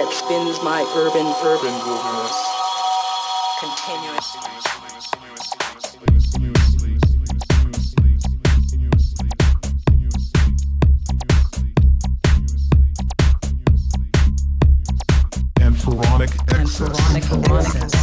that spins my urban, urban wilderness. Continuously. Amphoronic excess. Amphoronic excess.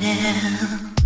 now.